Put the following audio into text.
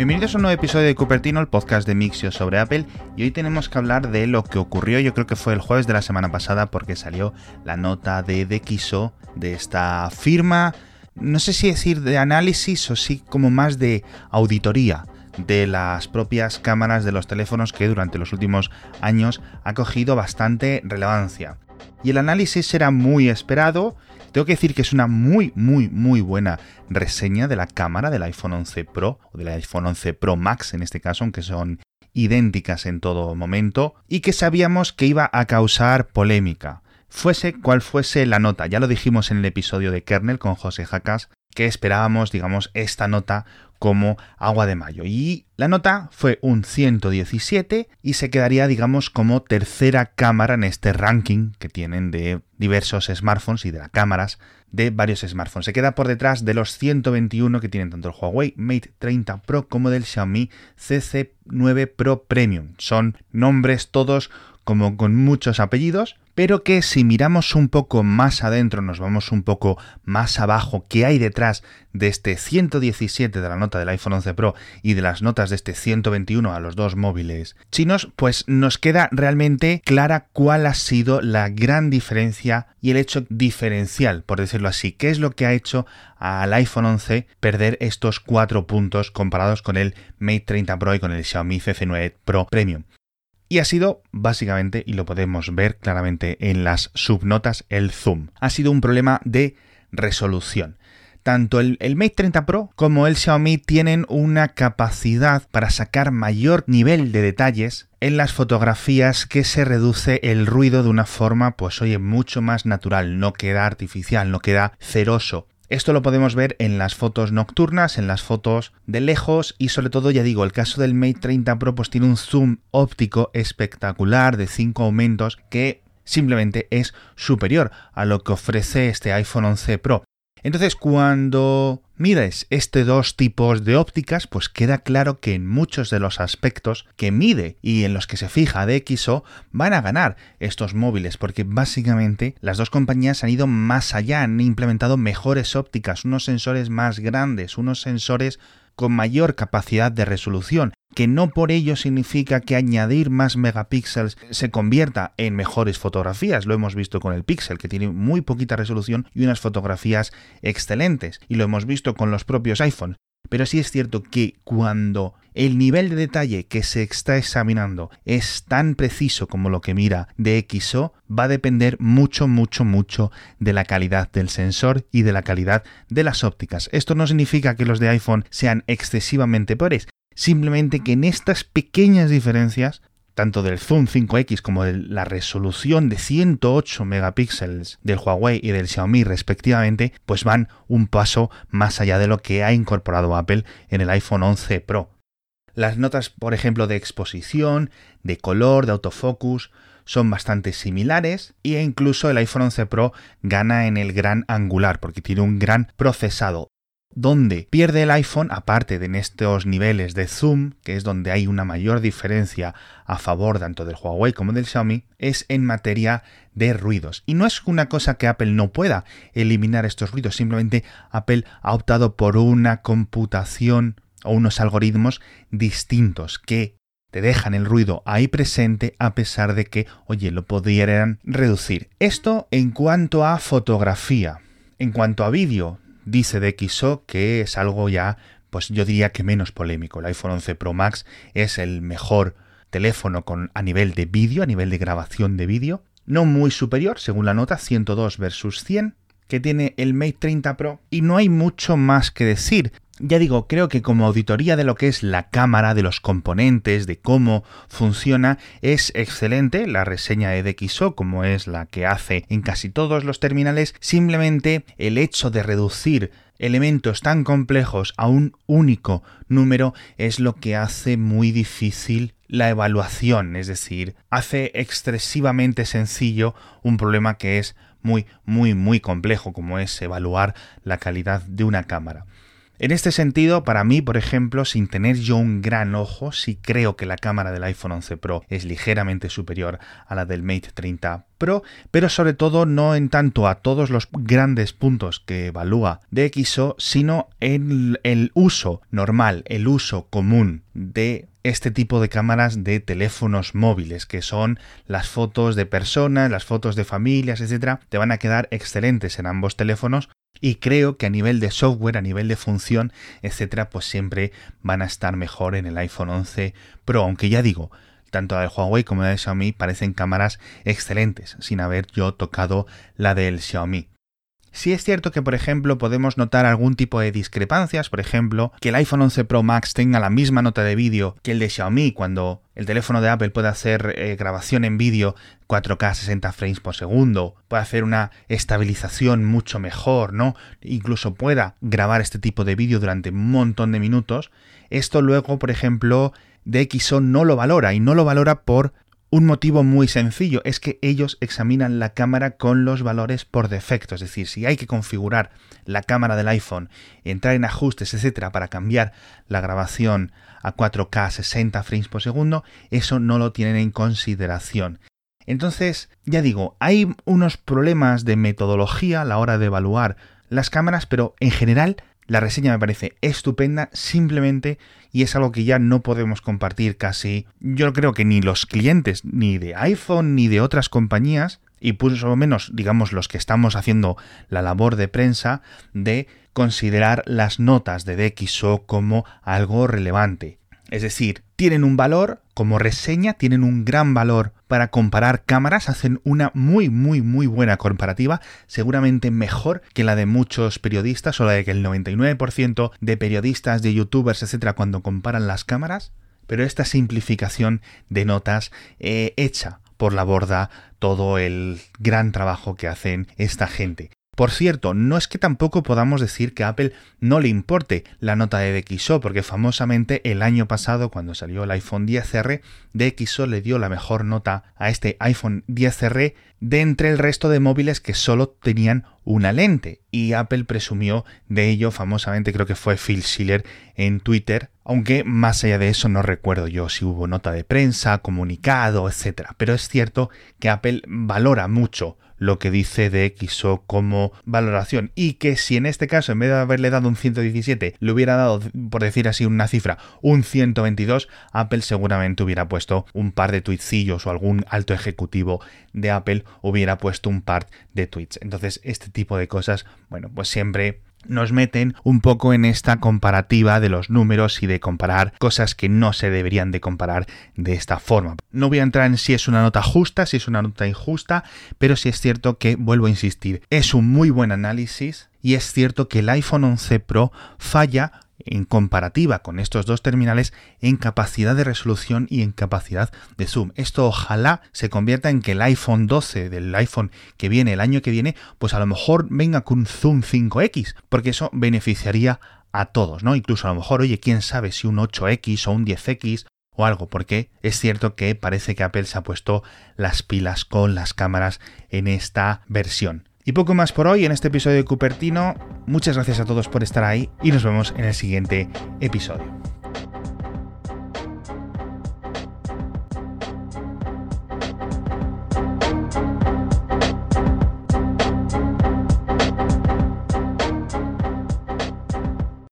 Bienvenidos a un nuevo episodio de Cupertino, el podcast de Mixio sobre Apple. Y hoy tenemos que hablar de lo que ocurrió, yo creo que fue el jueves de la semana pasada, porque salió la nota de DxO de esta firma, no sé si decir de análisis o sí como más de auditoría de las propias cámaras de los teléfonos que durante los últimos años ha cogido bastante relevancia. Y el análisis era muy esperado tengo que decir que es una muy, muy, muy buena reseña de la cámara del iPhone 11 Pro o del iPhone 11 Pro Max en este caso, aunque son idénticas en todo momento, y que sabíamos que iba a causar polémica. Fuese cual fuese la nota, ya lo dijimos en el episodio de Kernel con José Jacas, que esperábamos, digamos, esta nota como agua de mayo. Y la nota fue un 117 y se quedaría, digamos, como tercera cámara en este ranking que tienen de diversos smartphones y de las cámaras de varios smartphones. Se queda por detrás de los 121 que tienen tanto el Huawei Mate 30 Pro como del Xiaomi CC9 Pro Premium. Son nombres todos como con muchos apellidos, pero que si miramos un poco más adentro, nos vamos un poco más abajo, ¿qué hay detrás de este 117 de la nota del iPhone 11 Pro y de las notas de este 121 a los dos móviles chinos, pues nos queda realmente clara cuál ha sido la gran diferencia y el hecho diferencial, por decirlo así, qué es lo que ha hecho al iPhone 11 perder estos cuatro puntos comparados con el Mate 30 Pro y con el Xiaomi CC9 Pro Premium. Y ha sido, básicamente, y lo podemos ver claramente en las subnotas, el zoom. Ha sido un problema de resolución. Tanto el, Mate 30 Pro como el Xiaomi tienen una capacidad para sacar mayor nivel de detalles en las fotografías que se reduce el ruido de una forma, pues oye, mucho más natural, no queda artificial, no queda ceroso. Esto lo podemos ver en las fotos nocturnas, en las fotos de lejos y sobre todo, ya digo, el caso del Mate 30 Pro pues tiene un zoom óptico espectacular de 5 aumentos que simplemente es superior a lo que ofrece este iPhone 11 Pro. Entonces, cuando mides estos dos tipos de ópticas, pues queda claro que en muchos de los aspectos que mide y en los que se fija DxO van a ganar estos móviles, porque básicamente las dos compañías han ido más allá, han implementado mejores ópticas, unos sensores más grandes, unos sensores con mayor capacidad de resolución, que no por ello significa que añadir más megapíxeles se convierta en mejores fotografías. Lo hemos visto con el Pixel, que tiene muy poquita resolución y unas fotografías excelentes. Y lo hemos visto con los propios iPhones. Pero sí es cierto que cuando el nivel de detalle que se está examinando es tan preciso como lo que mira DxO, va a depender mucho, mucho, mucho de la calidad del sensor y de la calidad de las ópticas. Esto no significa que los de iPhone sean excesivamente peores, simplemente que en estas pequeñas diferencias tanto del zoom 5X como de la resolución de 108 megapíxeles del Huawei y del Xiaomi respectivamente, pues van un paso más allá de lo que ha incorporado Apple en el iPhone 11 Pro. Las notas, por ejemplo, de exposición, de color, de autofocus, son bastante similares e incluso el iPhone 11 Pro gana en el gran angular porque tiene un gran procesado donde pierde el iPhone, aparte de en estos niveles de zoom, que es donde hay una mayor diferencia a favor tanto del Huawei como del Xiaomi, es en materia de ruidos. Y no es una cosa que Apple no pueda eliminar estos ruidos, simplemente Apple ha optado por una computación o unos algoritmos distintos que te dejan el ruido ahí presente a pesar de que, oye, lo pudieran reducir. Esto en cuanto a fotografía. En cuanto a vídeo, dice DxO que es algo ya, pues yo diría que menos polémico. El iPhone 11 Pro Max es el mejor teléfono con, a nivel de vídeo, a nivel de grabación de vídeo, no muy superior, según la nota, 102 versus 100, que tiene el Mate 30 Pro, y no hay mucho más que decir. Ya digo, creo que como auditoría de lo que es la cámara, de los componentes, de cómo funciona, es excelente la reseña de DxO, como es la que hace en casi todos los terminales. Simplemente el hecho de reducir elementos tan complejos a un único número es lo que hace muy difícil la evaluación, es decir, hace excesivamente sencillo un problema que es muy, muy, muy complejo, como es evaluar la calidad de una cámara. En este sentido, para mí, por ejemplo, sin tener yo un gran ojo, sí creo que la cámara del iPhone 11 Pro es ligeramente superior a la del Mate 30 Pro, pero sobre todo no en tanto a todos los grandes puntos que evalúa DxO, sino en el uso normal, el uso común de este tipo de cámaras de teléfonos móviles, que son las fotos de personas, las fotos de familias, etcétera, te van a quedar excelentes en ambos teléfonos y creo que a nivel de software, a nivel de función, etcétera, pues siempre van a estar mejor en el iPhone 11 Pro. Aunque ya digo, tanto la de Huawei como la de Xiaomi parecen cámaras excelentes, sin haber yo tocado la del Xiaomi. Si es cierto que, por ejemplo, podemos notar algún tipo de discrepancias, por ejemplo, que el iPhone 11 Pro Max tenga la misma nota de vídeo que el de Xiaomi cuando el teléfono de Apple puede hacer eh, grabación en vídeo 4K 60 frames por segundo, puede hacer una estabilización mucho mejor, ¿no? Incluso pueda grabar este tipo de vídeo durante un montón de minutos. Esto luego, por ejemplo, DxO no lo valora y no lo valora por un motivo muy sencillo es que ellos examinan la cámara con los valores por defecto, es decir, si hay que configurar la cámara del iPhone, entrar en ajustes, etcétera, para cambiar la grabación a 4K 60 frames por segundo, eso no lo tienen en consideración. Entonces, ya digo, hay unos problemas de metodología a la hora de evaluar las cámaras, pero en general la reseña me parece estupenda simplemente y es algo que ya no podemos compartir casi, yo creo que ni los clientes ni de iPhone ni de otras compañías y por lo menos digamos los que estamos haciendo la labor de prensa de considerar las notas de DxO como algo relevante. Es decir, tienen un valor como reseña, tienen un gran valor para comparar cámaras, hacen una muy, muy, muy buena comparativa, seguramente mejor que la de muchos periodistas o la de que el 99% de periodistas, de youtubers, etcétera, cuando comparan las cámaras. Pero esta simplificación de notas eh, hecha por la borda todo el gran trabajo que hacen esta gente. Por cierto, no es que tampoco podamos decir que a Apple no le importe la nota de DxO, porque famosamente el año pasado, cuando salió el iPhone 10R, DxO le dio la mejor nota a este iPhone 10R de entre el resto de móviles que solo tenían una lente. Y Apple presumió de ello famosamente, creo que fue Phil Schiller en Twitter, aunque más allá de eso no recuerdo yo si hubo nota de prensa, comunicado, etc. Pero es cierto que Apple valora mucho lo que dice de XO como valoración y que si en este caso en vez de haberle dado un 117 le hubiera dado, por decir así una cifra, un 122, Apple seguramente hubiera puesto un par de tweetcillos o algún alto ejecutivo de Apple hubiera puesto un par de tweets. Entonces este tipo de cosas, bueno, pues siempre nos meten un poco en esta comparativa de los números y de comparar cosas que no se deberían de comparar de esta forma. No voy a entrar en si es una nota justa, si es una nota injusta, pero sí es cierto que, vuelvo a insistir, es un muy buen análisis y es cierto que el iPhone 11 Pro falla en comparativa con estos dos terminales en capacidad de resolución y en capacidad de zoom. Esto ojalá se convierta en que el iPhone 12 del iPhone que viene el año que viene, pues a lo mejor venga con zoom 5X, porque eso beneficiaría a todos, ¿no? Incluso a lo mejor, oye, quién sabe si un 8X o un 10X o algo, porque es cierto que parece que Apple se ha puesto las pilas con las cámaras en esta versión. Y poco más por hoy en este episodio de Cupertino. Muchas gracias a todos por estar ahí y nos vemos en el siguiente episodio.